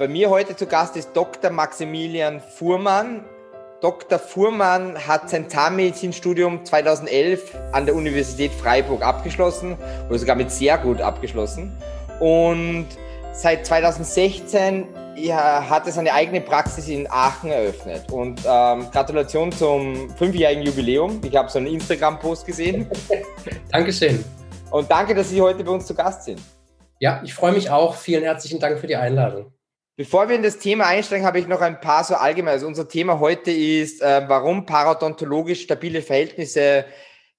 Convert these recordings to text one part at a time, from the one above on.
Bei mir heute zu Gast ist Dr. Maximilian Fuhrmann. Dr. Fuhrmann hat sein Zahnmedizinstudium 2011 an der Universität Freiburg abgeschlossen oder sogar mit sehr gut abgeschlossen. Und seit 2016 ja, hat er seine eigene Praxis in Aachen eröffnet. Und ähm, Gratulation zum fünfjährigen Jubiläum. Ich habe so einen Instagram-Post gesehen. Dankeschön. Und danke, dass Sie heute bei uns zu Gast sind. Ja, ich freue mich auch. Vielen herzlichen Dank für die Einladung. Bevor wir in das Thema einsteigen, habe ich noch ein paar so allgemein. Also unser Thema heute ist, äh, warum parodontologisch stabile Verhältnisse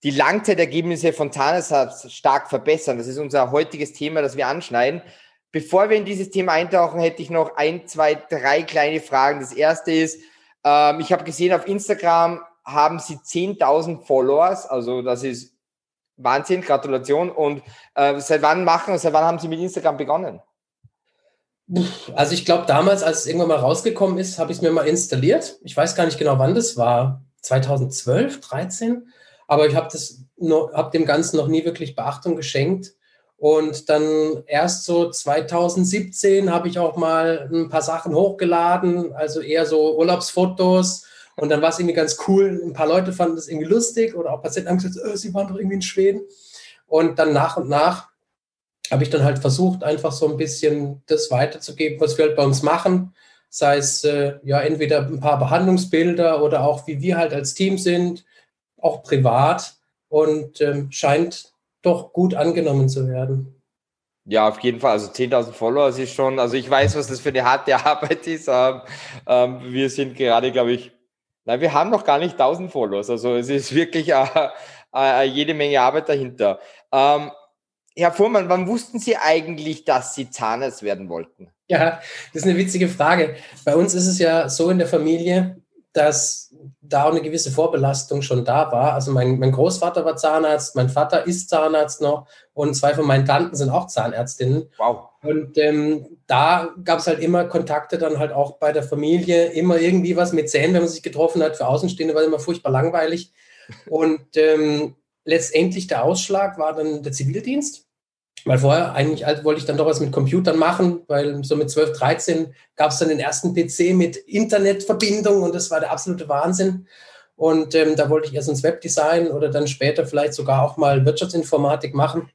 die Langzeitergebnisse von Zahnersatz stark verbessern. Das ist unser heutiges Thema, das wir anschneiden. Bevor wir in dieses Thema eintauchen, hätte ich noch ein, zwei, drei kleine Fragen. Das erste ist, ähm, ich habe gesehen, auf Instagram haben Sie 10.000 Followers. Also das ist Wahnsinn, Gratulation. Und äh, seit wann machen, seit wann haben Sie mit Instagram begonnen? Also ich glaube, damals, als es irgendwann mal rausgekommen ist, habe ich es mir mal installiert. Ich weiß gar nicht genau, wann das war. 2012, 13. Aber ich habe hab dem Ganzen noch nie wirklich Beachtung geschenkt. Und dann erst so 2017 habe ich auch mal ein paar Sachen hochgeladen, also eher so Urlaubsfotos. Und dann war es irgendwie ganz cool. Ein paar Leute fanden das irgendwie lustig oder auch Patienten haben gesagt, oh, sie waren doch irgendwie in Schweden. Und dann nach und nach habe ich dann halt versucht, einfach so ein bisschen das weiterzugeben, was wir halt bei uns machen. Sei es äh, ja entweder ein paar Behandlungsbilder oder auch wie wir halt als Team sind, auch privat und ähm, scheint doch gut angenommen zu werden. Ja, auf jeden Fall. Also 10.000 Follower ist schon, also ich weiß, was das für eine harte Arbeit ist. Ähm, ähm, wir sind gerade, glaube ich, nein, wir haben noch gar nicht 1.000 Follower. Also es ist wirklich äh, äh, jede Menge Arbeit dahinter. Ähm, Herr Fuhrmann, wann wussten Sie eigentlich, dass Sie Zahnarzt werden wollten? Ja, das ist eine witzige Frage. Bei uns ist es ja so in der Familie, dass da auch eine gewisse Vorbelastung schon da war. Also mein, mein Großvater war Zahnarzt, mein Vater ist Zahnarzt noch und zwei von meinen Tanten sind auch Zahnärztinnen. Wow. Und ähm, da gab es halt immer Kontakte dann halt auch bei der Familie, immer irgendwie was mit Zähnen, wenn man sich getroffen hat. Für Außenstehende war immer furchtbar langweilig. Und ähm, letztendlich der Ausschlag war dann der Zivildienst. Weil vorher eigentlich wollte ich dann doch was mit Computern machen, weil so mit 12, 13 gab es dann den ersten PC mit Internetverbindung und das war der absolute Wahnsinn. Und ähm, da wollte ich erst ins Webdesign oder dann später vielleicht sogar auch mal Wirtschaftsinformatik machen.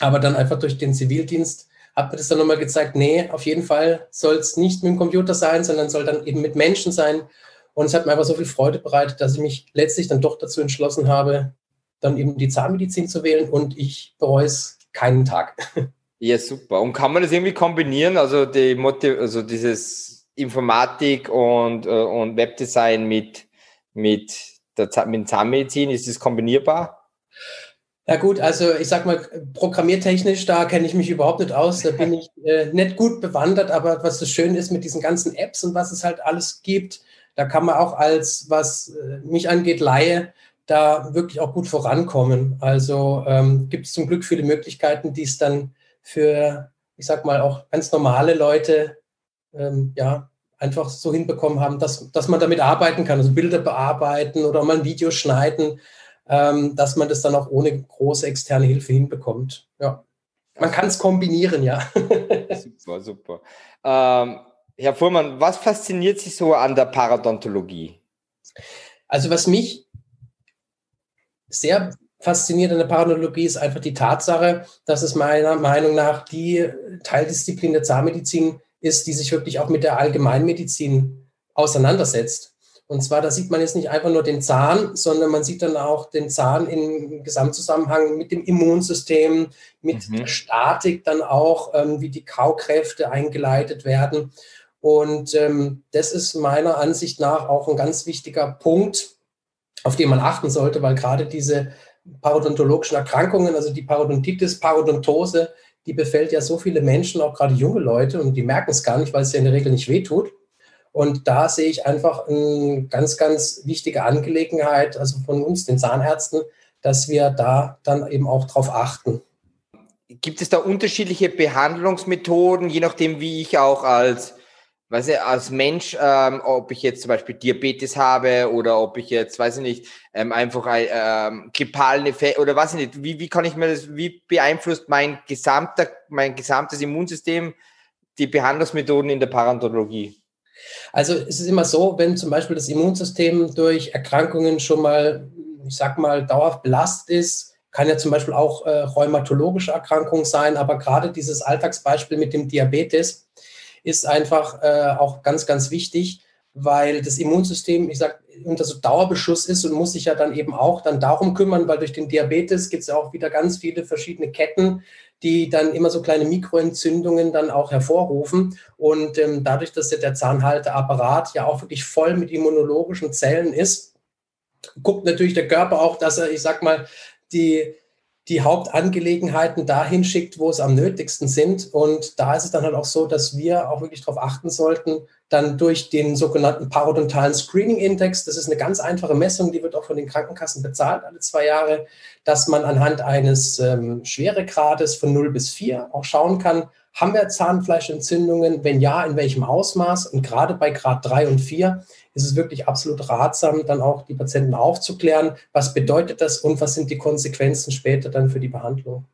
Aber dann einfach durch den Zivildienst hat mir das dann nochmal gezeigt, nee, auf jeden Fall soll es nicht mit dem Computer sein, sondern soll dann eben mit Menschen sein. Und es hat mir einfach so viel Freude bereitet, dass ich mich letztlich dann doch dazu entschlossen habe, dann eben die Zahnmedizin zu wählen und ich bereue es keinen Tag. Ja, super. Und kann man das irgendwie kombinieren? Also, die Motiv also dieses Informatik und, äh, und Webdesign mit, mit der mit Zahnmedizin, ist das kombinierbar? Ja gut, also ich sag mal, programmiertechnisch, da kenne ich mich überhaupt nicht aus. Da bin ich äh, nicht gut bewandert, aber was so schön ist mit diesen ganzen Apps und was es halt alles gibt, da kann man auch als, was äh, mich angeht, Laie, da wirklich auch gut vorankommen. Also ähm, gibt es zum Glück viele Möglichkeiten, die es dann für, ich sag mal, auch ganz normale Leute ähm, ja, einfach so hinbekommen haben, dass, dass man damit arbeiten kann, also Bilder bearbeiten oder mal ein Video schneiden, ähm, dass man das dann auch ohne große externe Hilfe hinbekommt. Ja. Man kann es kombinieren, ja. super, super. Ähm, Herr Fuhrmann, was fasziniert Sie so an der Paradontologie? Also was mich sehr fasziniert an der Paranologie ist einfach die Tatsache, dass es meiner Meinung nach die Teildisziplin der Zahnmedizin ist, die sich wirklich auch mit der Allgemeinmedizin auseinandersetzt. Und zwar, da sieht man jetzt nicht einfach nur den Zahn, sondern man sieht dann auch den Zahn im Gesamtzusammenhang mit dem Immunsystem, mit mhm. der Statik dann auch, ähm, wie die Kaukräfte eingeleitet werden. Und ähm, das ist meiner Ansicht nach auch ein ganz wichtiger Punkt, auf die man achten sollte, weil gerade diese parodontologischen Erkrankungen, also die Parodontitis, Parodontose, die befällt ja so viele Menschen, auch gerade junge Leute, und die merken es gar nicht, weil es ja in der Regel nicht wehtut. Und da sehe ich einfach eine ganz, ganz wichtige Angelegenheit, also von uns, den Zahnärzten, dass wir da dann eben auch drauf achten. Gibt es da unterschiedliche Behandlungsmethoden, je nachdem, wie ich auch als weiß ich, als Mensch, ähm, ob ich jetzt zum Beispiel Diabetes habe oder ob ich jetzt, weiß ich nicht, ähm, einfach ein ähm, grippalen Effekt oder weiß ich nicht, wie, wie kann ich mir das, wie beeinflusst mein gesamter, mein gesamtes Immunsystem die Behandlungsmethoden in der Parodontologie? Also es ist immer so, wenn zum Beispiel das Immunsystem durch Erkrankungen schon mal, ich sag mal, dauerhaft belastet ist, kann ja zum Beispiel auch äh, rheumatologische Erkrankungen sein, aber gerade dieses Alltagsbeispiel mit dem Diabetes ist einfach äh, auch ganz, ganz wichtig, weil das Immunsystem, ich sag, unter so Dauerbeschuss ist und muss sich ja dann eben auch dann darum kümmern, weil durch den Diabetes gibt es ja auch wieder ganz viele verschiedene Ketten, die dann immer so kleine Mikroentzündungen dann auch hervorrufen. Und ähm, dadurch, dass ja der Zahnhalteapparat ja auch wirklich voll mit immunologischen Zellen ist, guckt natürlich der Körper auch, dass er, ich sag mal, die, die Hauptangelegenheiten dahin schickt, wo es am nötigsten sind. Und da ist es dann halt auch so, dass wir auch wirklich darauf achten sollten, dann durch den sogenannten parodontalen Screening Index, das ist eine ganz einfache Messung, die wird auch von den Krankenkassen bezahlt alle zwei Jahre, dass man anhand eines ähm, Schweregrades von 0 bis 4 auch schauen kann, haben wir Zahnfleischentzündungen? Wenn ja, in welchem Ausmaß? Und gerade bei Grad 3 und 4 ist es wirklich absolut ratsam, dann auch die Patienten aufzuklären, was bedeutet das und was sind die Konsequenzen später dann für die Behandlung.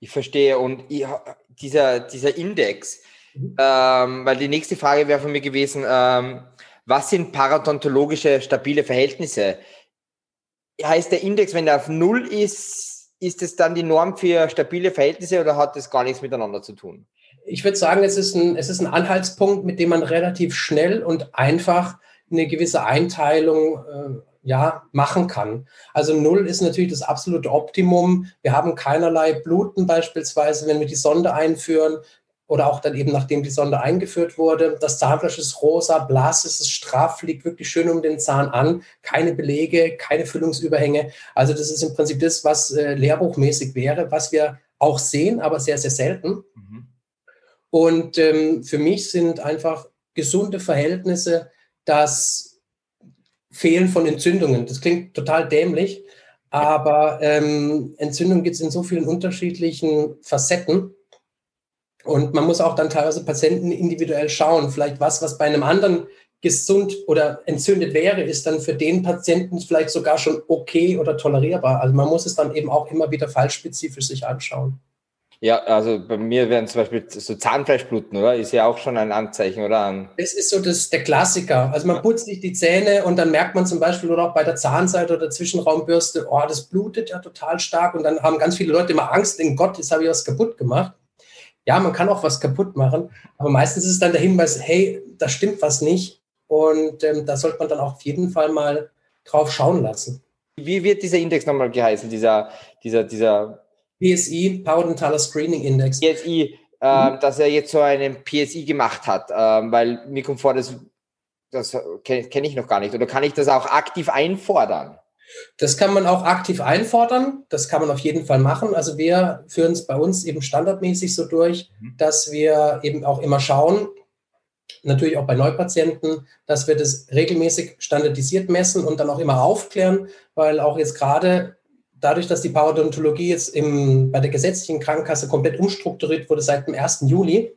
Ich verstehe. Und ich, dieser, dieser Index, mhm. ähm, weil die nächste Frage wäre von mir gewesen, ähm, was sind paradontologische stabile Verhältnisse? Heißt der Index, wenn er auf Null ist, ist es dann die Norm für stabile Verhältnisse oder hat das gar nichts miteinander zu tun? Ich würde sagen, es ist, ein, es ist ein Anhaltspunkt, mit dem man relativ schnell und einfach eine gewisse Einteilung äh, ja, machen kann. Also null ist natürlich das absolute Optimum. Wir haben keinerlei Bluten beispielsweise, wenn wir die Sonde einführen oder auch dann eben nachdem die Sonde eingeführt wurde. Das Zahnfleisch ist rosa, blass, es ist straff, liegt wirklich schön um den Zahn an, keine Belege, keine Füllungsüberhänge. Also das ist im Prinzip das, was äh, lehrbuchmäßig wäre, was wir auch sehen, aber sehr, sehr selten. Mhm. Und ähm, für mich sind einfach gesunde Verhältnisse das Fehlen von Entzündungen. Das klingt total dämlich, aber ähm, Entzündung gibt es in so vielen unterschiedlichen Facetten. Und man muss auch dann teilweise Patienten individuell schauen. Vielleicht was, was bei einem anderen gesund oder entzündet wäre, ist dann für den Patienten vielleicht sogar schon okay oder tolerierbar. Also man muss es dann eben auch immer wieder fallspezifisch sich anschauen. Ja, also bei mir werden zum Beispiel so Zahnfleischbluten, oder? Ist ja auch schon ein Anzeichen, oder? Das ist so das, der Klassiker. Also man putzt sich die Zähne und dann merkt man zum Beispiel oder auch bei der Zahnseite oder der Zwischenraumbürste, oh, das blutet ja total stark und dann haben ganz viele Leute immer Angst, in Gott, jetzt habe ich was kaputt gemacht. Ja, man kann auch was kaputt machen, aber meistens ist es dann der Hinweis, hey, da stimmt was nicht und ähm, da sollte man dann auch auf jeden Fall mal drauf schauen lassen. Wie wird dieser Index nochmal geheißen, dieser, dieser, dieser PSI, Parodontaler Screening Index. PSI, äh, mhm. dass er jetzt so einen PSI gemacht hat, äh, weil mir kommt vor, das, das kenne kenn ich noch gar nicht. Oder kann ich das auch aktiv einfordern? Das kann man auch aktiv einfordern. Das kann man auf jeden Fall machen. Also wir führen es bei uns eben standardmäßig so durch, mhm. dass wir eben auch immer schauen, natürlich auch bei Neupatienten, dass wir das regelmäßig standardisiert messen und dann auch immer aufklären, weil auch jetzt gerade dadurch, dass die Parodontologie jetzt im, bei der gesetzlichen Krankenkasse komplett umstrukturiert wurde seit dem 1. Juli,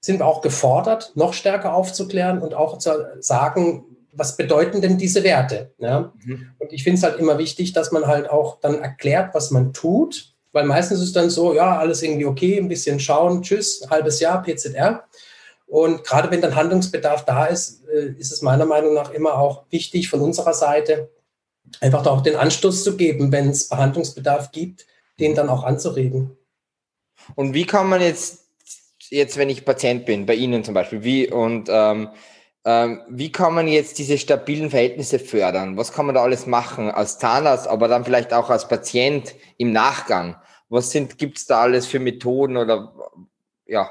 sind wir auch gefordert, noch stärker aufzuklären und auch zu sagen, was bedeuten denn diese Werte? Ja? Mhm. Und ich finde es halt immer wichtig, dass man halt auch dann erklärt, was man tut, weil meistens ist es dann so, ja, alles irgendwie okay, ein bisschen schauen, tschüss, halbes Jahr PZR. Und gerade wenn dann Handlungsbedarf da ist, äh, ist es meiner Meinung nach immer auch wichtig von unserer Seite, einfach auch den Anstoß zu geben, wenn es Behandlungsbedarf gibt, den dann auch anzuregen. Und wie kann man jetzt, jetzt wenn ich Patient bin, bei Ihnen zum Beispiel, wie und ähm, ähm, wie kann man jetzt diese stabilen Verhältnisse fördern? Was kann man da alles machen als Zahnarzt, aber dann vielleicht auch als Patient im Nachgang? Was sind, gibt es da alles für Methoden oder ja?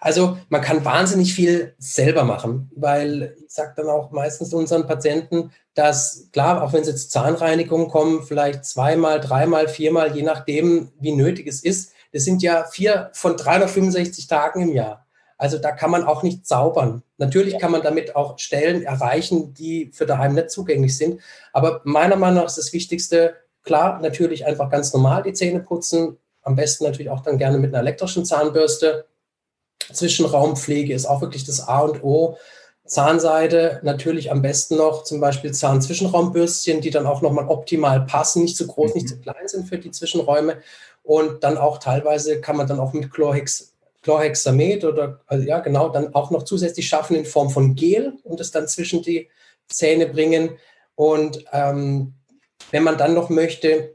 Also man kann wahnsinnig viel selber machen, weil ich sage dann auch meistens unseren Patienten, dass klar, auch wenn sie jetzt Zahnreinigung kommen, vielleicht zweimal, dreimal, viermal, je nachdem, wie nötig es ist. Das sind ja vier von 365 Tagen im Jahr. Also da kann man auch nicht zaubern. Natürlich kann man damit auch Stellen erreichen, die für daheim nicht zugänglich sind. Aber meiner Meinung nach ist das Wichtigste, klar, natürlich einfach ganz normal die Zähne putzen. Am besten natürlich auch dann gerne mit einer elektrischen Zahnbürste. Zwischenraumpflege ist auch wirklich das A und O. Zahnseide natürlich am besten noch zum Beispiel Zahnzwischenraumbürstchen, die dann auch nochmal optimal passen, nicht zu groß, mhm. nicht zu klein sind für die Zwischenräume. Und dann auch teilweise kann man dann auch mit Chlorhex Chlorhexamet oder also ja genau, dann auch noch zusätzlich schaffen in Form von Gel und es dann zwischen die Zähne bringen. Und ähm, wenn man dann noch möchte,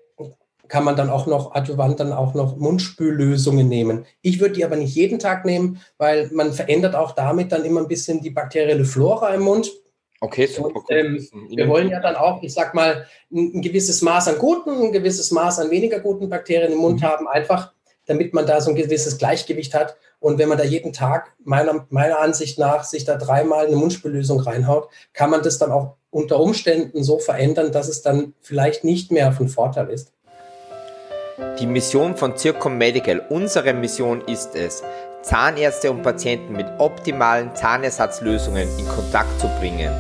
kann man dann auch noch adjuvant dann auch noch Mundspüllösungen nehmen. Ich würde die aber nicht jeden Tag nehmen, weil man verändert auch damit dann immer ein bisschen die bakterielle Flora im Mund. Okay, super. Und, ähm, wir wollen ja dann auch, ich sag mal, ein, ein, gewisses Maß an guten, ein gewisses Maß an weniger guten Bakterien im Mund mhm. haben, einfach damit man da so ein gewisses Gleichgewicht hat. Und wenn man da jeden Tag meiner, meiner Ansicht nach sich da dreimal eine Mundspüllösung reinhaut, kann man das dann auch unter Umständen so verändern, dass es dann vielleicht nicht mehr von Vorteil ist. Die Mission von Zircom Medical, unsere Mission ist es, Zahnärzte und Patienten mit optimalen Zahnersatzlösungen in Kontakt zu bringen,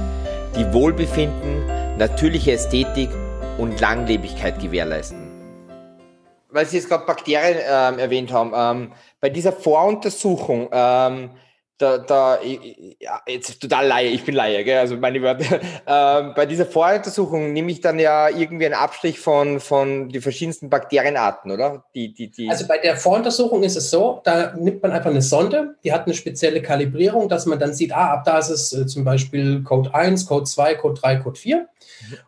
die Wohlbefinden, natürliche Ästhetik und Langlebigkeit gewährleisten. Weil Sie jetzt gerade Bakterien ähm, erwähnt haben, ähm, bei dieser Voruntersuchung ähm, da, da ja, jetzt total Laie, ich bin Laie, gell? also meine Wörter. Ähm, bei dieser Voruntersuchung nehme ich dann ja irgendwie einen Abstrich von, von die verschiedensten Bakterienarten, oder? Die, die, die also bei der Voruntersuchung ist es so, da nimmt man einfach eine Sonde, die hat eine spezielle Kalibrierung, dass man dann sieht, ah, ab da ist es äh, zum Beispiel Code 1, Code 2, Code 3, Code 4. Mhm.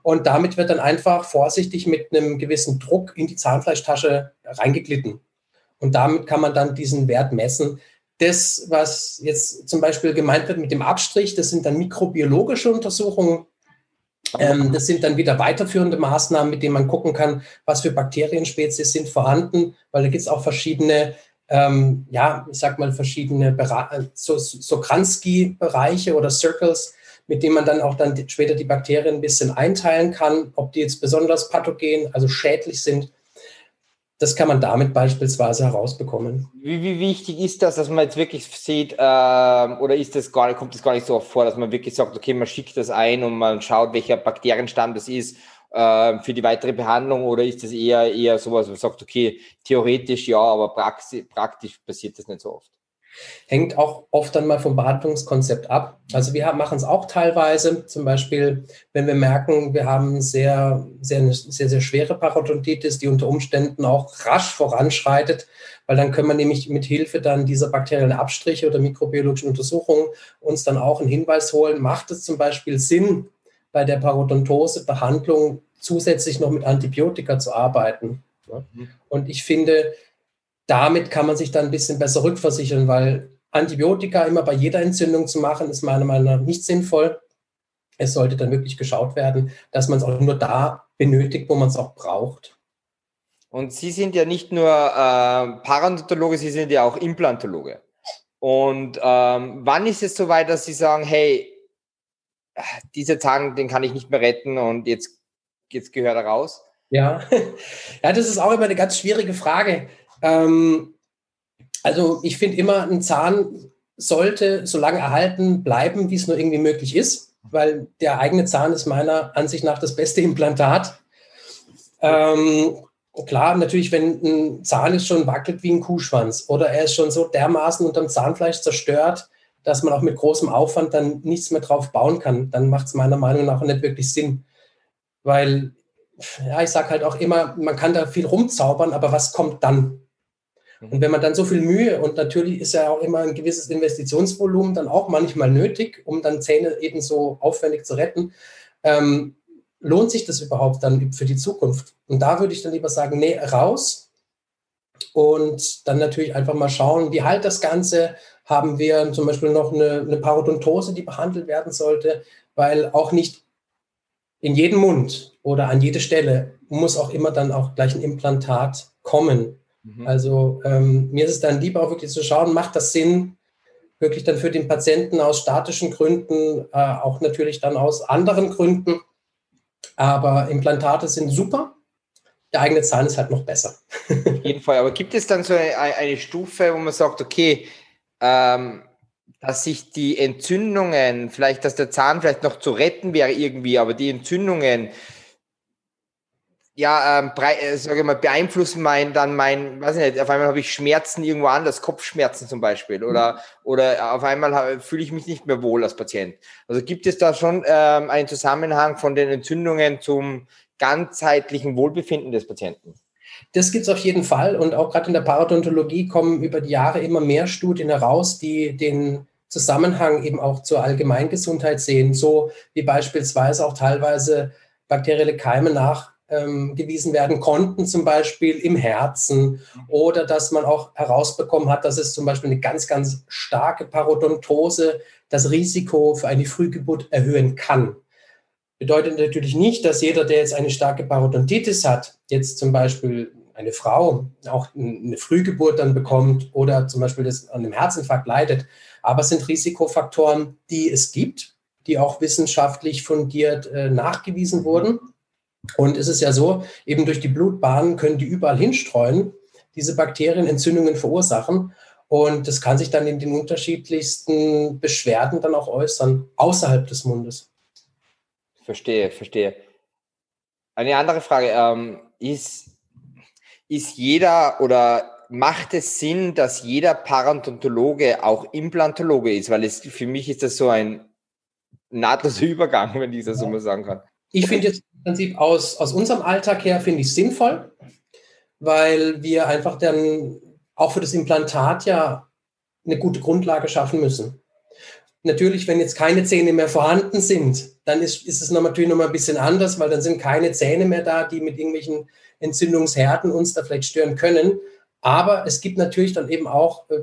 Und damit wird dann einfach vorsichtig mit einem gewissen Druck in die Zahnfleischtasche reingeglitten. Und damit kann man dann diesen Wert messen das, was jetzt zum Beispiel gemeint wird mit dem Abstrich, das sind dann mikrobiologische Untersuchungen. Ähm, das sind dann wieder weiterführende Maßnahmen, mit denen man gucken kann, was für Bakterienspezies sind vorhanden, weil da gibt es auch verschiedene, ähm, ja, ich sag mal, verschiedene so, so bereiche oder Circles, mit denen man dann auch dann später die Bakterien ein bisschen einteilen kann, ob die jetzt besonders pathogen, also schädlich sind das kann man damit beispielsweise herausbekommen. Wie, wie wichtig ist das, dass man jetzt wirklich sieht, äh, oder ist das gar, kommt das gar nicht so oft vor, dass man wirklich sagt, okay, man schickt das ein und man schaut, welcher Bakterienstamm das ist äh, für die weitere Behandlung, oder ist das eher, eher sowas, wo man sagt, okay, theoretisch ja, aber praxi praktisch passiert das nicht so oft? Hängt auch oft dann mal vom Behandlungskonzept ab. Also wir machen es auch teilweise, zum Beispiel, wenn wir merken, wir haben sehr, sehr, sehr, sehr schwere Parodontitis, die unter Umständen auch rasch voranschreitet, weil dann können wir nämlich mit Hilfe dann dieser bakteriellen Abstriche oder mikrobiologischen Untersuchungen uns dann auch einen Hinweis holen, macht es zum Beispiel Sinn, bei der Parodontose-Behandlung zusätzlich noch mit Antibiotika zu arbeiten. Mhm. Und ich finde, damit kann man sich dann ein bisschen besser rückversichern, weil Antibiotika immer bei jeder Entzündung zu machen, ist meiner Meinung nach nicht sinnvoll. Es sollte dann wirklich geschaut werden, dass man es auch nur da benötigt, wo man es auch braucht. Und Sie sind ja nicht nur äh, Parodontologe, Sie sind ja auch Implantologe. Und ähm, wann ist es soweit, dass Sie sagen, hey, dieser Zahn, den kann ich nicht mehr retten und jetzt, jetzt gehört er raus? Ja. ja, das ist auch immer eine ganz schwierige Frage. Ähm, also ich finde immer, ein Zahn sollte so lange erhalten bleiben, wie es nur irgendwie möglich ist, weil der eigene Zahn ist meiner Ansicht nach das beste Implantat. Ähm, klar, natürlich, wenn ein Zahn ist schon wackelt wie ein Kuhschwanz oder er ist schon so dermaßen unterm Zahnfleisch zerstört, dass man auch mit großem Aufwand dann nichts mehr drauf bauen kann, dann macht es meiner Meinung nach nicht wirklich Sinn. Weil, ja, ich sage halt auch immer, man kann da viel rumzaubern, aber was kommt dann? Und wenn man dann so viel Mühe und natürlich ist ja auch immer ein gewisses Investitionsvolumen dann auch manchmal nötig, um dann Zähne eben so aufwendig zu retten, ähm, lohnt sich das überhaupt dann für die Zukunft? Und da würde ich dann lieber sagen, nee, raus und dann natürlich einfach mal schauen, wie halt das Ganze. Haben wir zum Beispiel noch eine, eine Parodontose, die behandelt werden sollte, weil auch nicht in jeden Mund oder an jede Stelle muss auch immer dann auch gleich ein Implantat kommen. Mhm. Also ähm, mir ist es dann lieber auch wirklich zu schauen, macht das Sinn, wirklich dann für den Patienten aus statischen Gründen, äh, auch natürlich dann aus anderen Gründen. Aber Implantate sind super. Der eigene Zahn ist halt noch besser. Auf jeden Fall. Aber gibt es dann so eine, eine Stufe, wo man sagt, okay, ähm, dass sich die Entzündungen, vielleicht, dass der Zahn vielleicht noch zu retten wäre irgendwie, aber die Entzündungen ja, ähm, äh, sage mal, beeinflussen mein, dann mein, weiß ich nicht, auf einmal habe ich Schmerzen irgendwo anders, Kopfschmerzen zum Beispiel, oder, mhm. oder auf einmal fühle ich mich nicht mehr wohl als Patient. Also gibt es da schon ähm, einen Zusammenhang von den Entzündungen zum ganzheitlichen Wohlbefinden des Patienten? Das gibt es auf jeden Fall. Und auch gerade in der Parodontologie kommen über die Jahre immer mehr Studien heraus, die den Zusammenhang eben auch zur Allgemeingesundheit sehen, so wie beispielsweise auch teilweise bakterielle Keime nachgewiesen ähm, werden konnten, zum Beispiel im Herzen oder dass man auch herausbekommen hat, dass es zum Beispiel eine ganz, ganz starke Parodontose das Risiko für eine Frühgeburt erhöhen kann. Bedeutet natürlich nicht, dass jeder, der jetzt eine starke Parodontitis hat, jetzt zum Beispiel eine Frau auch eine Frühgeburt dann bekommt oder zum Beispiel das an einem Herzinfarkt leidet. Aber es sind Risikofaktoren, die es gibt, die auch wissenschaftlich fundiert äh, nachgewiesen wurden. Und es ist ja so, eben durch die Blutbahnen können die überall hinstreuen, diese Bakterien Entzündungen verursachen. Und das kann sich dann in den unterschiedlichsten Beschwerden dann auch äußern, außerhalb des Mundes. Verstehe, verstehe. Eine andere Frage. Ähm, ist, ist jeder oder macht es Sinn, dass jeder Parodontologe auch Implantologe ist? Weil es, für mich ist das so ein nahtloser Übergang, wenn ich das so mal sagen kann. Ich finde jetzt im Prinzip aus, aus unserem Alltag her finde ich sinnvoll, weil wir einfach dann auch für das Implantat ja eine gute Grundlage schaffen müssen. Natürlich, wenn jetzt keine Zähne mehr vorhanden sind, dann ist, ist es natürlich noch mal ein bisschen anders, weil dann sind keine Zähne mehr da, die mit irgendwelchen Entzündungsherden uns da vielleicht stören können. Aber es gibt natürlich dann eben auch äh,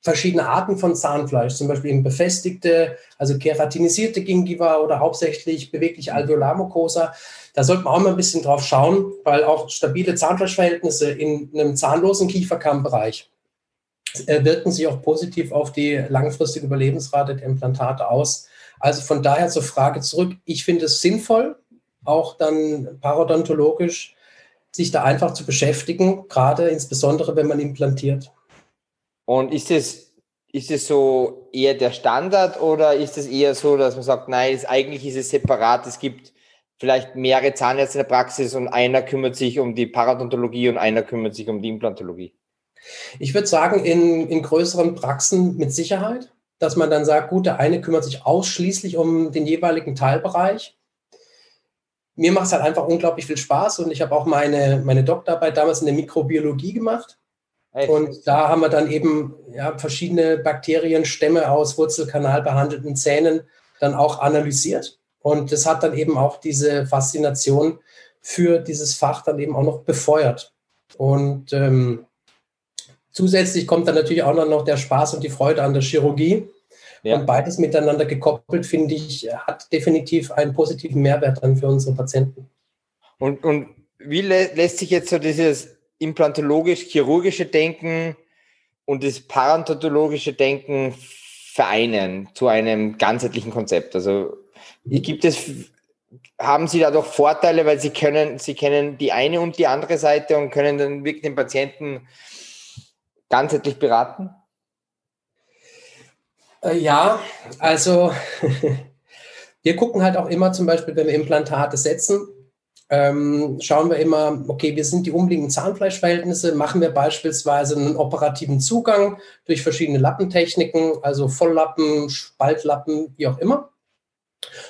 verschiedene Arten von Zahnfleisch, zum Beispiel eben befestigte, also keratinisierte Gingiva oder hauptsächlich bewegliche Alveolarmucosa. Da sollte man auch mal ein bisschen drauf schauen, weil auch stabile Zahnfleischverhältnisse in einem zahnlosen Kieferkammbereich äh, wirken sich auch positiv auf die langfristige Überlebensrate der Implantate aus. Also von daher zur Frage zurück. Ich finde es sinnvoll, auch dann parodontologisch sich da einfach zu beschäftigen, gerade insbesondere wenn man implantiert. Und ist es, ist es so eher der Standard oder ist es eher so, dass man sagt, nein, ist, eigentlich ist es separat, es gibt vielleicht mehrere Zahnärzte in der Praxis und einer kümmert sich um die Parodontologie und einer kümmert sich um die Implantologie? Ich würde sagen, in, in größeren Praxen mit Sicherheit, dass man dann sagt, gut, der eine kümmert sich ausschließlich um den jeweiligen Teilbereich mir macht es halt einfach unglaublich viel Spaß und ich habe auch meine, meine Doktorarbeit damals in der Mikrobiologie gemacht. Echt? Und da haben wir dann eben ja, verschiedene Bakterienstämme aus Wurzelkanal behandelten Zähnen dann auch analysiert. Und das hat dann eben auch diese Faszination für dieses Fach dann eben auch noch befeuert. Und ähm, zusätzlich kommt dann natürlich auch noch der Spaß und die Freude an der Chirurgie. Ja. Und beides miteinander gekoppelt, finde ich, hat definitiv einen positiven Mehrwert dann für unsere Patienten. Und, und wie lä lässt sich jetzt so dieses implantologisch-chirurgische Denken und das parodontologische Denken vereinen zu einem ganzheitlichen Konzept? Also gibt es, haben Sie da doch Vorteile, weil Sie können, Sie kennen die eine und die andere Seite und können dann wirklich den Patienten ganzheitlich beraten? Äh, ja, also wir gucken halt auch immer zum Beispiel, wenn wir Implantate setzen, ähm, schauen wir immer, okay, wie sind die umliegenden Zahnfleischverhältnisse? Machen wir beispielsweise einen operativen Zugang durch verschiedene Lappentechniken, also Volllappen, Spaltlappen, wie auch immer?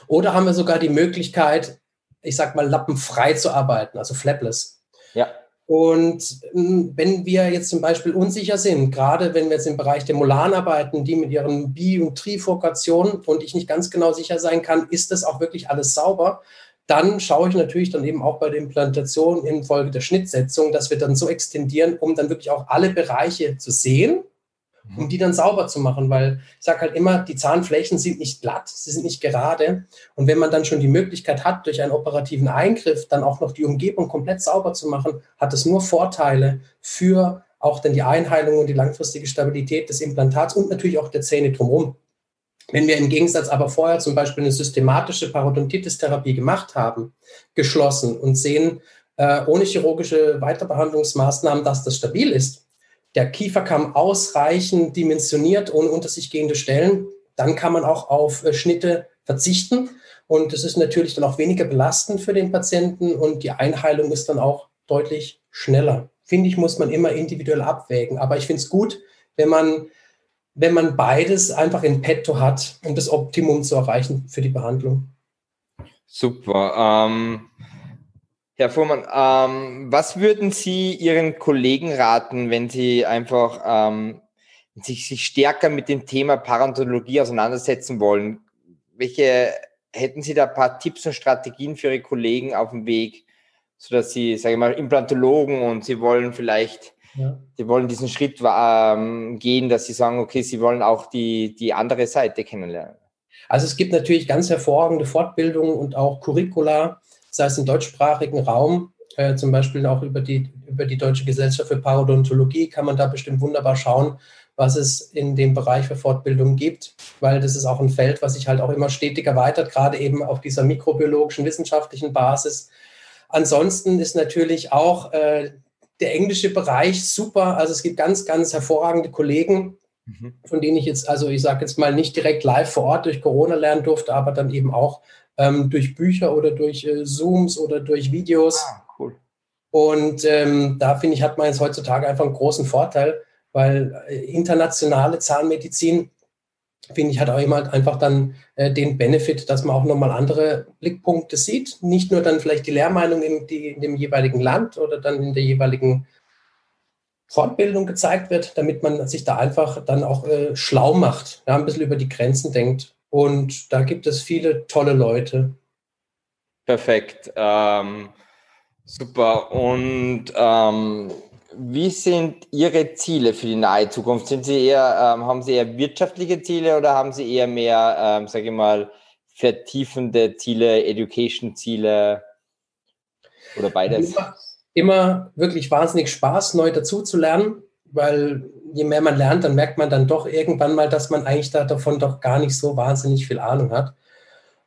Oder haben wir sogar die Möglichkeit, ich sag mal, lappenfrei zu arbeiten, also flapless? Ja. Und hm, wenn wir jetzt zum Beispiel unsicher sind, gerade wenn wir jetzt im Bereich der Molaren arbeiten, die mit ihren Bi- und Trifokationen und ich nicht ganz genau sicher sein kann, ist das auch wirklich alles sauber, dann schaue ich natürlich dann eben auch bei der Implantation infolge der Schnittsetzung, dass wir dann so extendieren, um dann wirklich auch alle Bereiche zu sehen um mhm. die dann sauber zu machen, weil ich sage halt immer, die Zahnflächen sind nicht glatt, sie sind nicht gerade. Und wenn man dann schon die Möglichkeit hat, durch einen operativen Eingriff dann auch noch die Umgebung komplett sauber zu machen, hat es nur Vorteile für auch dann die Einheilung und die langfristige Stabilität des Implantats und natürlich auch der Zähne drumherum. Wenn wir im Gegensatz aber vorher zum Beispiel eine systematische Parodontitis-Therapie gemacht haben, geschlossen und sehen, äh, ohne chirurgische Weiterbehandlungsmaßnahmen, dass das stabil ist, der Kieferkamm ausreichend dimensioniert, ohne unter sich gehende Stellen, dann kann man auch auf äh, Schnitte verzichten. Und es ist natürlich dann auch weniger belastend für den Patienten und die Einheilung ist dann auch deutlich schneller. Finde ich, muss man immer individuell abwägen. Aber ich finde es gut, wenn man, wenn man beides einfach in petto hat, um das Optimum zu erreichen für die Behandlung. Super. Ähm, Herr Fuhrmann, ähm, was würden Sie Ihren Kollegen raten, wenn Sie einfach ähm, sich, sich stärker mit dem Thema Parodontologie auseinandersetzen wollen? Welche hätten Sie da ein paar Tipps und Strategien für Ihre Kollegen auf dem Weg, sodass Sie, sage ich mal, Implantologen und Sie wollen vielleicht, ja. Sie wollen diesen Schritt ähm, gehen, dass Sie sagen, okay, Sie wollen auch die, die andere Seite kennenlernen? Also es gibt natürlich ganz hervorragende Fortbildungen und auch Curricula, sei es im deutschsprachigen Raum, äh, zum Beispiel auch über die, über die Deutsche Gesellschaft für Parodontologie, kann man da bestimmt wunderbar schauen, was es in dem Bereich für Fortbildung gibt, weil das ist auch ein Feld, was sich halt auch immer stetig erweitert, gerade eben auf dieser mikrobiologischen wissenschaftlichen Basis. Ansonsten ist natürlich auch äh, der englische Bereich super. Also es gibt ganz, ganz hervorragende Kollegen, mhm. von denen ich jetzt, also ich sage jetzt mal nicht direkt live vor Ort durch Corona lernen durfte, aber dann eben auch ähm, durch Bücher oder durch äh, Zooms oder durch Videos. Ah, cool. Und ähm, da finde ich, hat man jetzt heutzutage einfach einen großen Vorteil, weil äh, internationale Zahnmedizin, finde ich, hat auch immer einfach dann äh, den Benefit, dass man auch nochmal andere Blickpunkte sieht. Nicht nur dann vielleicht die Lehrmeinung in, die, in dem jeweiligen Land oder dann in der jeweiligen Fortbildung gezeigt wird, damit man sich da einfach dann auch äh, schlau macht, ja, ein bisschen über die Grenzen denkt. Und da gibt es viele tolle Leute. Perfekt. Ähm, super. Und ähm, wie sind Ihre Ziele für die nahe Zukunft? Sind Sie eher, ähm, haben Sie eher wirtschaftliche Ziele oder haben Sie eher mehr, ähm, sage ich mal, vertiefende Ziele, Education-Ziele oder beides? Immer, immer wirklich wahnsinnig Spaß, neu dazu zu lernen, weil je mehr man lernt, dann merkt man dann doch irgendwann mal, dass man eigentlich da davon doch gar nicht so wahnsinnig viel Ahnung hat.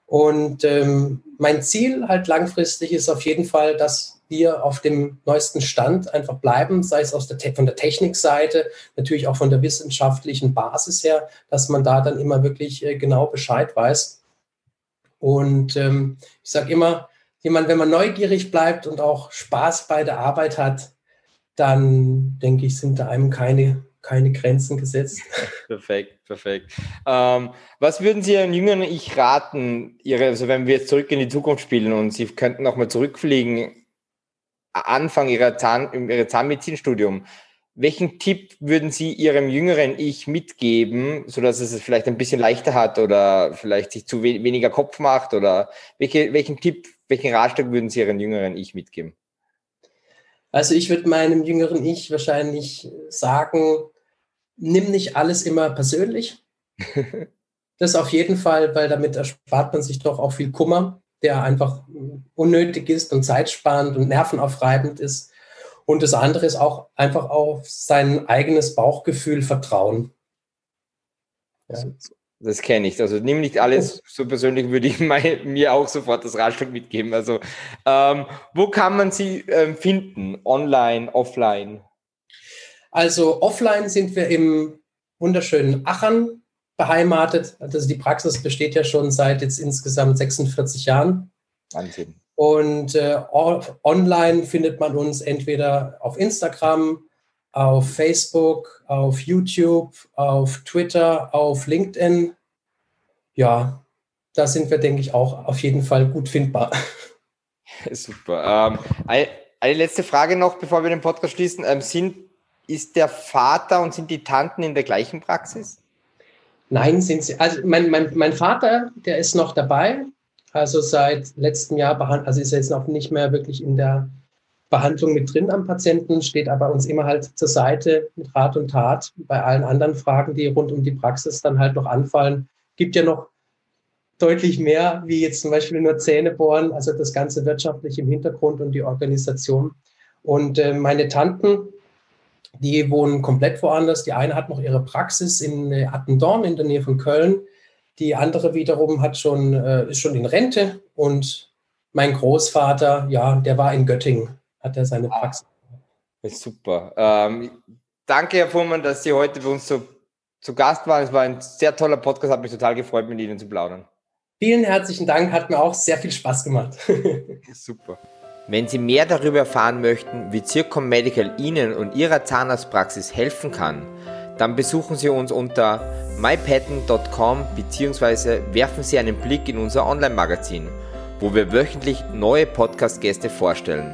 Und ähm, mein Ziel halt langfristig ist auf jeden Fall, dass wir auf dem neuesten Stand einfach bleiben, sei es aus der von der Technikseite, natürlich auch von der wissenschaftlichen Basis her, dass man da dann immer wirklich äh, genau Bescheid weiß. Und ähm, ich sage immer, jemand, wenn man neugierig bleibt und auch Spaß bei der Arbeit hat, dann denke ich, sind da einem keine keine Grenzen gesetzt. Perfekt, perfekt. Ähm, was würden Sie Ihren jüngeren Ich raten, Ihre, also wenn wir jetzt zurück in die Zukunft spielen und Sie könnten nochmal zurückfliegen, Anfang Ihrer Zahn, Ihrer Zahnmedizinstudium, welchen Tipp würden Sie Ihrem jüngeren Ich mitgeben, sodass es es vielleicht ein bisschen leichter hat oder vielleicht sich zu we weniger Kopf macht? Oder welche, welchen Tipp, welchen Ratschlag würden Sie Ihrem jüngeren Ich mitgeben? Also ich würde meinem jüngeren Ich wahrscheinlich sagen, nimm nicht alles immer persönlich. das auf jeden Fall, weil damit erspart man sich doch auch viel Kummer, der einfach unnötig ist und zeitsparend und nervenaufreibend ist. Und das andere ist auch einfach auf sein eigenes Bauchgefühl vertrauen. Ja. Das kenne ich. Also nimm nicht alles so persönlich, würde ich mein, mir auch sofort das Ratschlag mitgeben. Also ähm, wo kann man sie ähm, finden? Online, offline? Also offline sind wir im wunderschönen Achern beheimatet. Also die Praxis besteht ja schon seit jetzt insgesamt 46 Jahren. Wahnsinn. Und äh, online findet man uns entweder auf Instagram, auf Facebook, auf YouTube, auf Twitter, auf LinkedIn. Ja, da sind wir, denke ich, auch auf jeden Fall gut findbar. Super. Ähm, eine, letzte Frage noch, bevor wir den Podcast schließen. Ähm, sind, ist der Vater und sind die Tanten in der gleichen Praxis? Nein, sind sie. Also mein, mein, mein Vater, der ist noch dabei. Also seit letztem Jahr, also ist er jetzt noch nicht mehr wirklich in der Behandlung mit drin am Patienten, steht aber uns immer halt zur Seite mit Rat und Tat bei allen anderen Fragen, die rund um die Praxis dann halt noch anfallen. Gibt ja noch deutlich mehr, wie jetzt zum Beispiel nur Zähne bohren, also das ganze wirtschaftlich im Hintergrund und die Organisation. Und äh, meine Tanten, die wohnen komplett woanders. Die eine hat noch ihre Praxis in äh, Attendorn in der Nähe von Köln. Die andere wiederum hat schon, äh, ist schon in Rente und mein Großvater, ja, der war in Göttingen hat er seine ah. Praxis. Super. Ähm, danke, Herr Fuhrmann, dass Sie heute bei uns zu, zu Gast waren. Es war ein sehr toller Podcast, hat mich total gefreut, mit Ihnen zu plaudern. Vielen herzlichen Dank, hat mir auch sehr viel Spaß gemacht. Super. Wenn Sie mehr darüber erfahren möchten, wie Zircom Medical Ihnen und Ihrer Zahnarztpraxis helfen kann, dann besuchen Sie uns unter mypatent.com bzw. werfen Sie einen Blick in unser Online-Magazin wo wir wöchentlich neue Podcast-Gäste vorstellen.